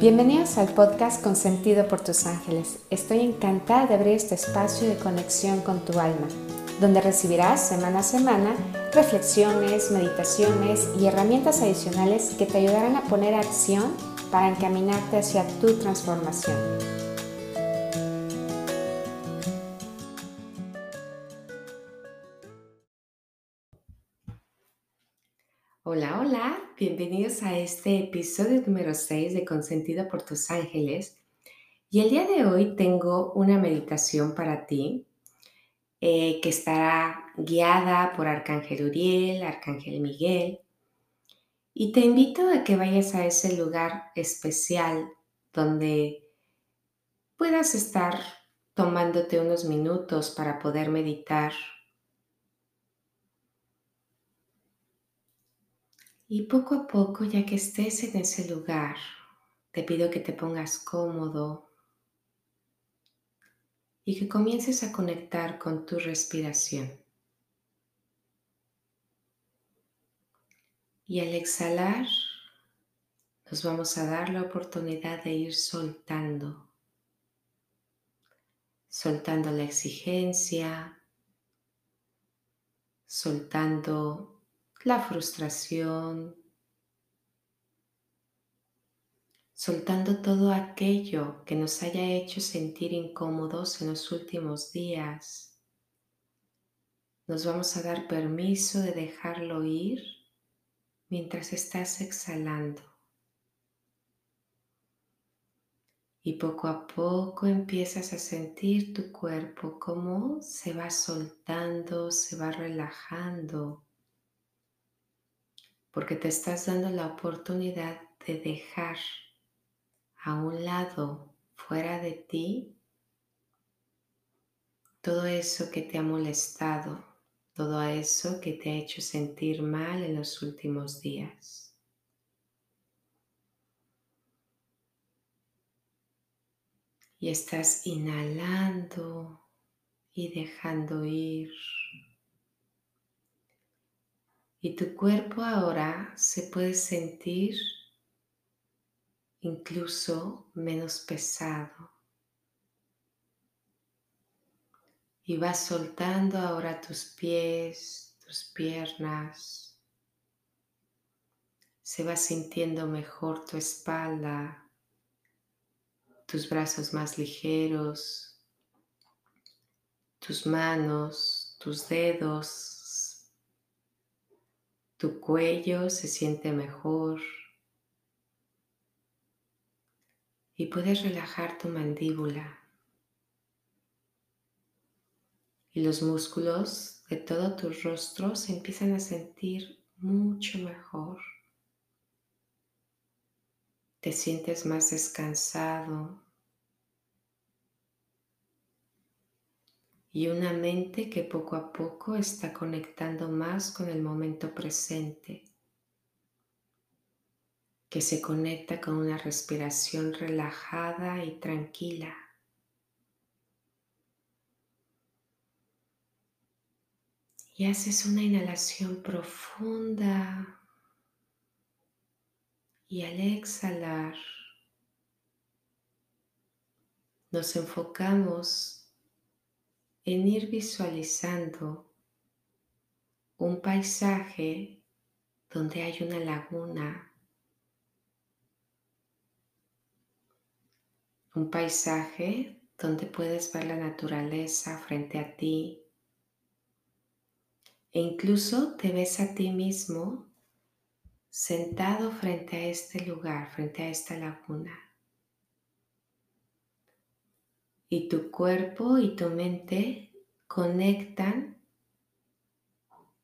Bienvenidos al podcast Consentido por tus ángeles. Estoy encantada de abrir este espacio de conexión con tu alma, donde recibirás semana a semana reflexiones, meditaciones y herramientas adicionales que te ayudarán a poner acción para encaminarte hacia tu transformación. Hola, bienvenidos a este episodio número 6 de Consentido por tus ángeles. Y el día de hoy tengo una meditación para ti eh, que estará guiada por Arcángel Uriel, Arcángel Miguel. Y te invito a que vayas a ese lugar especial donde puedas estar tomándote unos minutos para poder meditar Y poco a poco, ya que estés en ese lugar, te pido que te pongas cómodo y que comiences a conectar con tu respiración. Y al exhalar, nos vamos a dar la oportunidad de ir soltando, soltando la exigencia, soltando la frustración, soltando todo aquello que nos haya hecho sentir incómodos en los últimos días. Nos vamos a dar permiso de dejarlo ir mientras estás exhalando. Y poco a poco empiezas a sentir tu cuerpo como se va soltando, se va relajando porque te estás dando la oportunidad de dejar a un lado, fuera de ti, todo eso que te ha molestado, todo eso que te ha hecho sentir mal en los últimos días. Y estás inhalando y dejando ir. Y tu cuerpo ahora se puede sentir incluso menos pesado. Y vas soltando ahora tus pies, tus piernas. Se va sintiendo mejor tu espalda, tus brazos más ligeros, tus manos, tus dedos tu cuello se siente mejor. Y puedes relajar tu mandíbula. Y los músculos de todo tu rostro se empiezan a sentir mucho mejor. Te sientes más descansado, y una mente que poco a poco está conectando más con el momento presente, que se conecta con una respiración relajada y tranquila. Y haces una inhalación profunda y al exhalar nos enfocamos en ir visualizando un paisaje donde hay una laguna, un paisaje donde puedes ver la naturaleza frente a ti e incluso te ves a ti mismo sentado frente a este lugar, frente a esta laguna. y tu cuerpo y tu mente conectan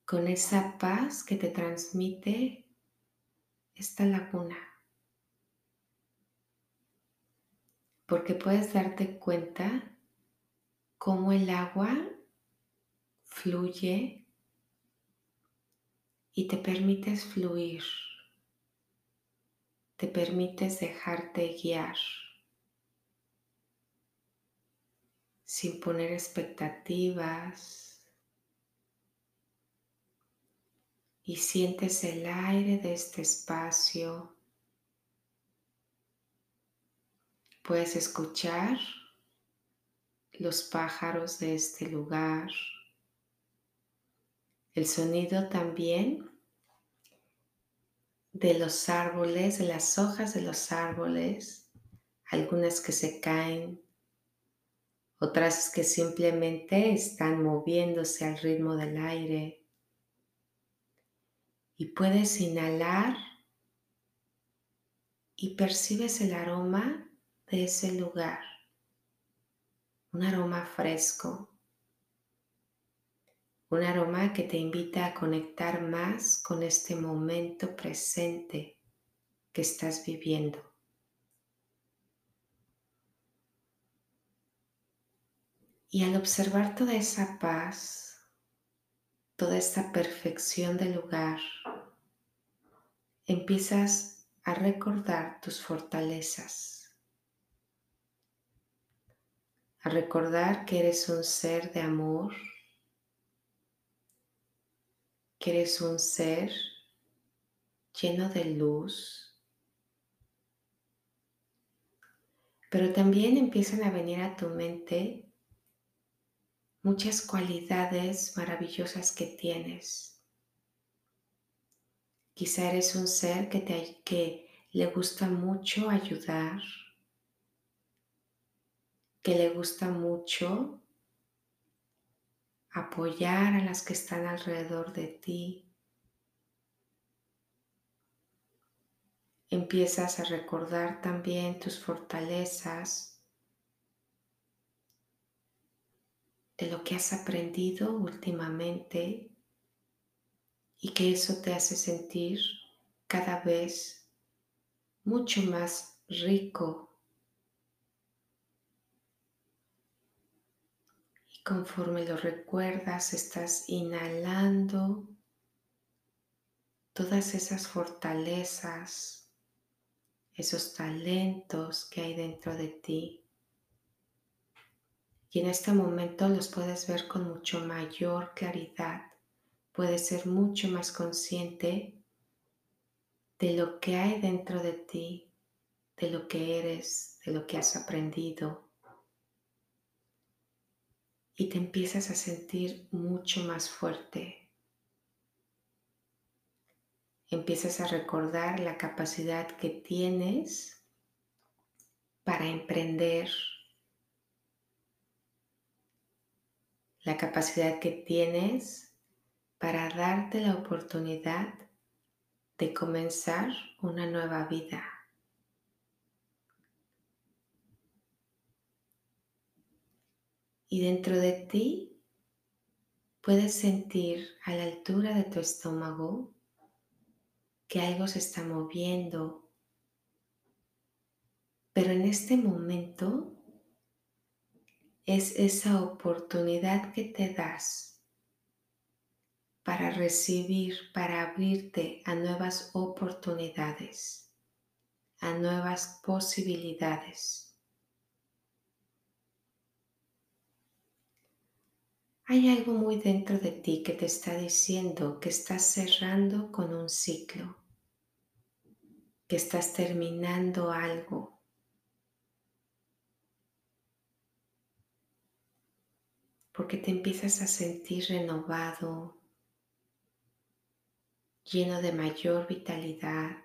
con esa paz que te transmite esta laguna. Porque puedes darte cuenta cómo el agua fluye y te permites fluir, te permites dejarte guiar. Sin poner expectativas. Y sientes el aire de este espacio. Puedes escuchar los pájaros de este lugar, el sonido también de los árboles, de las hojas de los árboles, algunas que se caen, otras que simplemente están moviéndose al ritmo del aire. Y puedes inhalar y percibes el aroma de ese lugar, un aroma fresco, un aroma que te invita a conectar más con este momento presente que estás viviendo. Y al observar toda esa paz, toda esta perfección del lugar, empiezas a recordar tus fortalezas, a recordar que eres un ser de amor, que eres un ser lleno de luz, pero también empiezan a venir a tu mente muchas cualidades maravillosas que tienes. Quizá eres un ser que, te, que le gusta mucho ayudar, que le gusta mucho apoyar a las que están alrededor de ti. Empiezas a recordar también tus fortalezas de lo que has aprendido últimamente y que eso te hace sentir cada vez mucho más rico. Y conforme lo recuerdas, estás inhalando todas esas fortalezas, esos talentos que hay dentro de ti y en este momento los puedes ver con mucho mayor claridad. Puedes ser mucho más consciente de lo que hay dentro de ti, de lo que eres, de lo que has aprendido. Y te empiezas a sentir mucho más fuerte. Empiezas a recordar la capacidad que tienes para emprender la capacidad que tienes para darte la oportunidad de comenzar una nueva vida. Y dentro de ti puedes sentir a la altura de tu estómago que algo se está moviendo. Pero en este momento es esa oportunidad que te das para recibir, para abrirte a nuevas oportunidades, a nuevas posibilidades. Hay algo muy dentro de ti que te está diciendo que estás cerrando con un ciclo, que estás terminando algo porque te empiezas a sentir renovado, lleno de mayor vitalidad.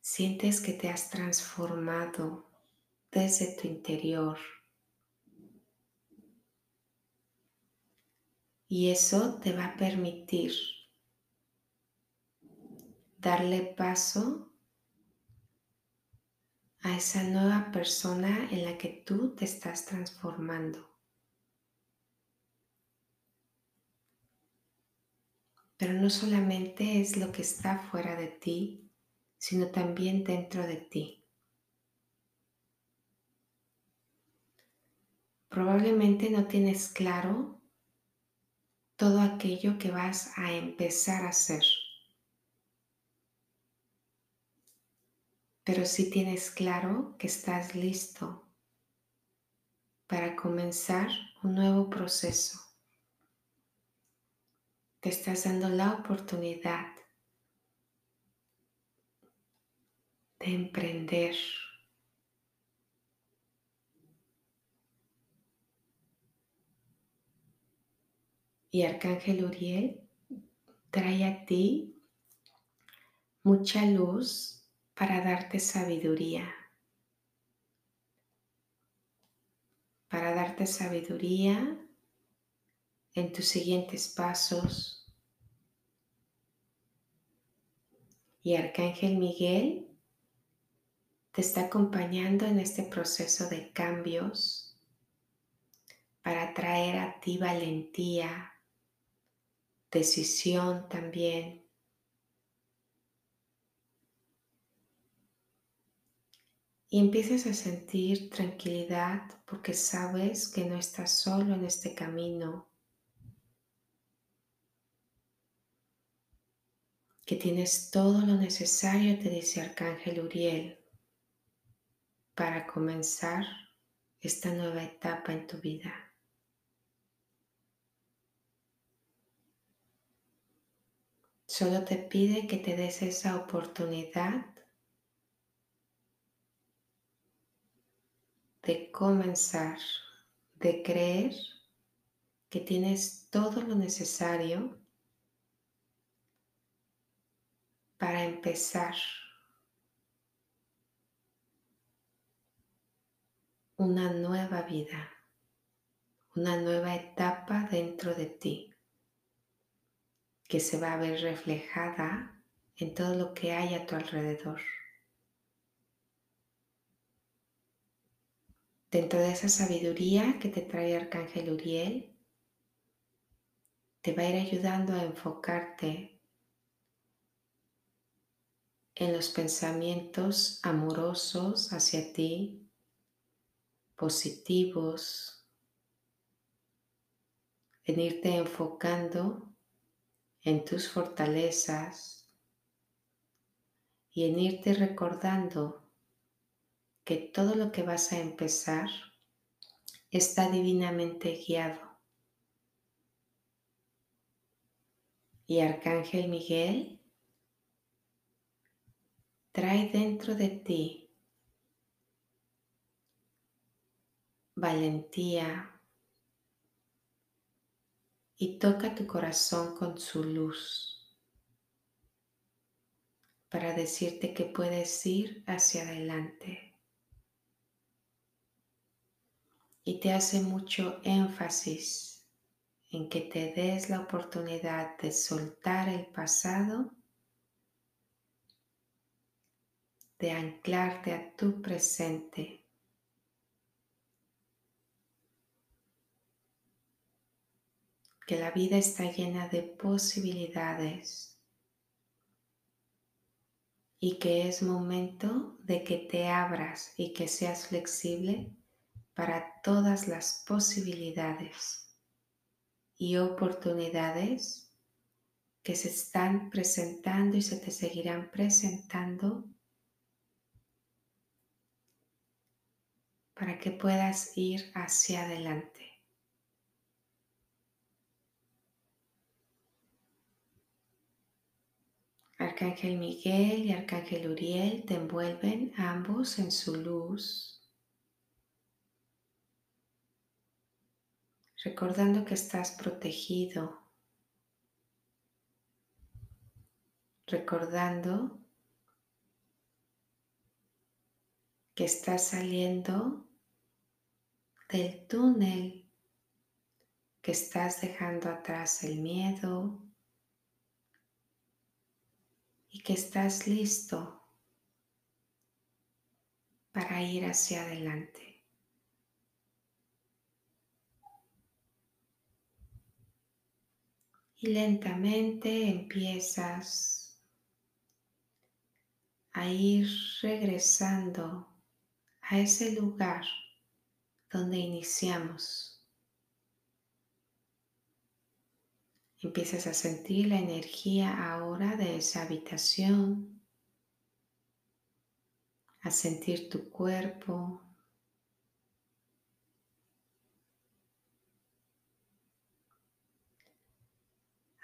Sientes que te has transformado desde tu interior. Y eso te va a permitir darle paso a esa nueva persona en la que tú te estás transformando. Pero no solamente es lo que está fuera de ti, sino también dentro de ti. Probablemente no tienes claro todo aquello que vas a empezar a hacer. Pero si tienes claro que estás listo para comenzar un nuevo proceso. Te estás dando la oportunidad de emprender. Y Arcángel Uriel trae a ti mucha luz para darte sabiduría. Para darte sabiduría en tus siguientes pasos. Y Arcángel Miguel te está acompañando en este proceso de cambios para traer a ti valentía, decisión también. Y empiezas a sentir tranquilidad porque sabes que no estás solo en este camino, que tienes todo lo necesario, te dice Arcángel Uriel, para comenzar esta nueva etapa en tu vida. Solo te pide que te des esa oportunidad de comenzar, de creer que tienes todo lo necesario para empezar una nueva vida, una nueva etapa dentro de ti que se va a ver reflejada en todo lo que hay a tu alrededor. Dentro de esa sabiduría que te trae Arcángel Uriel, te va a ir ayudando a enfocarte en los pensamientos amorosos hacia ti, positivos, en irte enfocando en tus fortalezas y en irte recordando que todo lo que vas a empezar está divinamente guiado. Y Arcángel Miguel trae dentro de ti valentía, y toca tu corazón con su luz para decirte que puedes ir hacia adelante. Y te hace mucho énfasis en que te des la oportunidad de soltar el pasado, de anclarte a tu presente. Que la vida está llena de posibilidades y que es momento de que te abras y que seas flexible para todas las posibilidades y oportunidades que se están presentando y se te seguirán presentando para que puedas ir hacia adelante. Arcángel Miguel y Arcángel Uriel te envuelven ambos en su luz, recordando que estás protegido, recordando que estás saliendo del túnel, que estás dejando atrás el miedo, y que estás listo para ir hacia adelante. Y lentamente empiezas a ir regresando a ese lugar donde iniciamos. Empiezas a sentir la energía ahora de esa habitación, a sentir tu cuerpo.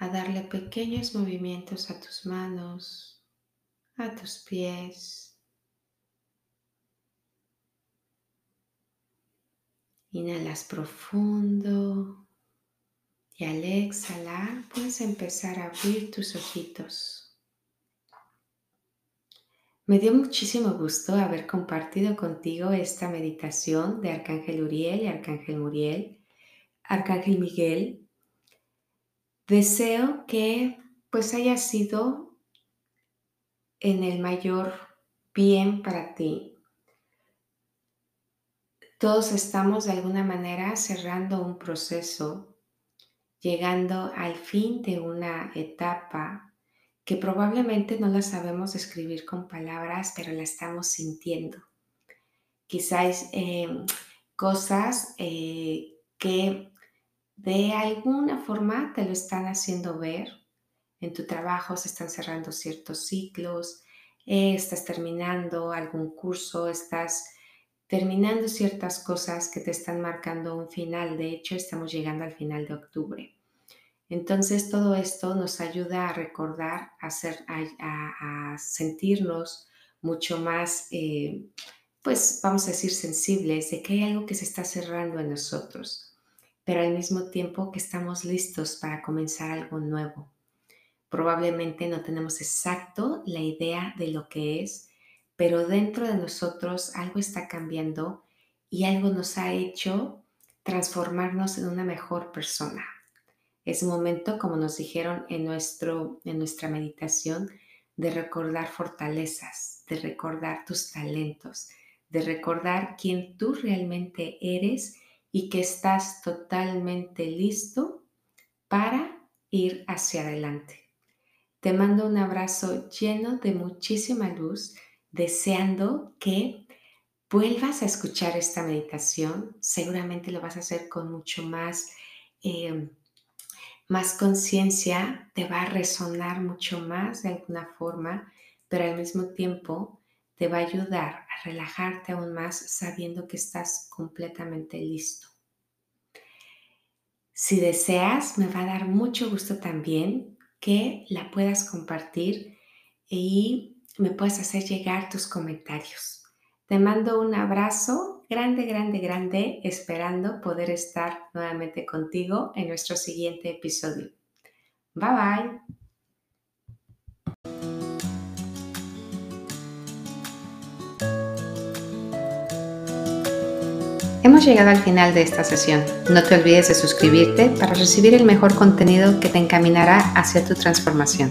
a darle pequeños movimientos a tus manos, a tus pies. Inhalas profundo y al exhalar puedes empezar a abrir tus ojitos. Me dio muchísimo gusto haber compartido contigo esta meditación de Arcángel Uriel y Arcángel Muriel, Arcángel Miguel Deseo que pues haya sido en el mayor bien para ti, todos estamos de alguna manera cerrando un proceso, llegando al fin de una etapa que probablemente no la sabemos escribir con palabras, pero la estamos sintiendo. Quizás eh, cosas eh, que de alguna forma te lo están haciendo ver. En tu trabajo se están cerrando ciertos ciclos, eh, estás terminando algún curso, estás terminando ciertas cosas que te están marcando un final. De hecho, estamos llegando al final de octubre. Entonces, todo esto nos ayuda a recordar, a, a, sentirnos mucho más, eh, pues vamos a decir, sensibles de que hay algo que se está cerrando en nosotros, pero al mismo tiempo que estamos listos para comenzar algo nuevo. Probablemente no tenemos exacto la idea de lo que es, pero dentro de nosotros algo está cambiando y algo nos ha hecho transformarnos en una mejor persona. Es momento, como nos dijeron en, nuestro, en nuestra meditación, de recordar fortalezas, de recordar tus talentos, de recordar quién tú realmente eres y que estás totalmente listo para ir hacia adelante. Te mando un abrazo lleno de muchísima luz deseando que vuelvas a escuchar esta meditación. Seguramente lo vas a hacer con mucho más, em, más conciencia, te va a resonar mucho más de alguna forma, pero al mismo tiempo te va a ayudar a relajarte aún más sabiendo que estás completamente listo. Si deseas, me va a dar mucho gusto también que la puedas compartir y me puedes hacer llegar tus comentarios. Te mando un abrazo grande, grande, grande, esperando poder estar nuevamente contigo en nuestro siguiente episodio. Bye bye. Llegado al final de esta sesión. No te olvides de suscribirte para recibir el mejor contenido que te encaminará hacia tu transformación.